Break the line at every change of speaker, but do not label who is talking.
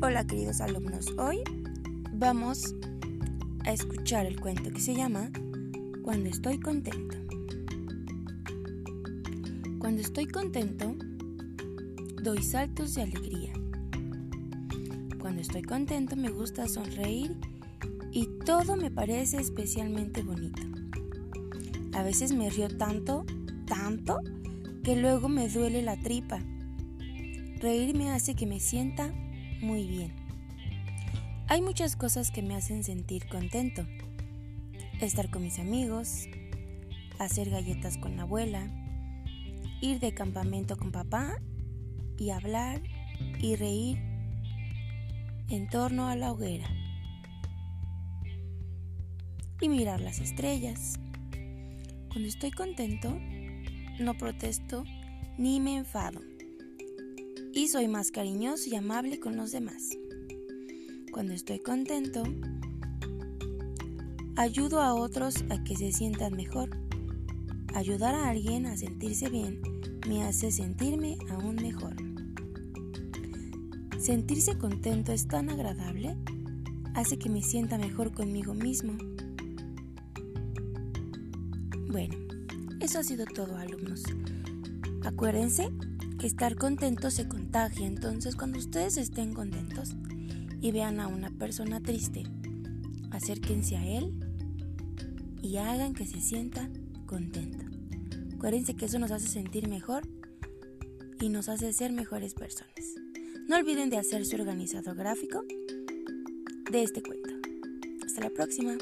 Hola queridos alumnos, hoy vamos a escuchar el cuento que se llama Cuando estoy contento. Cuando estoy contento, doy saltos de alegría. Cuando estoy contento me gusta sonreír y todo me parece especialmente bonito. A veces me río tanto, tanto, que luego me duele la tripa. Reír me hace que me sienta muy bien. Hay muchas cosas que me hacen sentir contento. Estar con mis amigos, hacer galletas con la abuela, ir de campamento con papá y hablar y reír en torno a la hoguera. Y mirar las estrellas. Cuando estoy contento, no protesto ni me enfado y soy más cariñoso y amable con los demás. Cuando estoy contento, ayudo a otros a que se sientan mejor. Ayudar a alguien a sentirse bien me hace sentirme aún mejor. Sentirse contento es tan agradable, hace que me sienta mejor conmigo mismo. Bueno, eso ha sido todo alumnos. Acuérdense estar contento se contagia. Entonces cuando ustedes estén contentos y vean a una persona triste, acérquense a él y hagan que se sienta contento. Acuérdense que eso nos hace sentir mejor y nos hace ser mejores personas. No olviden de hacer su organizador gráfico de este cuento. Hasta la próxima.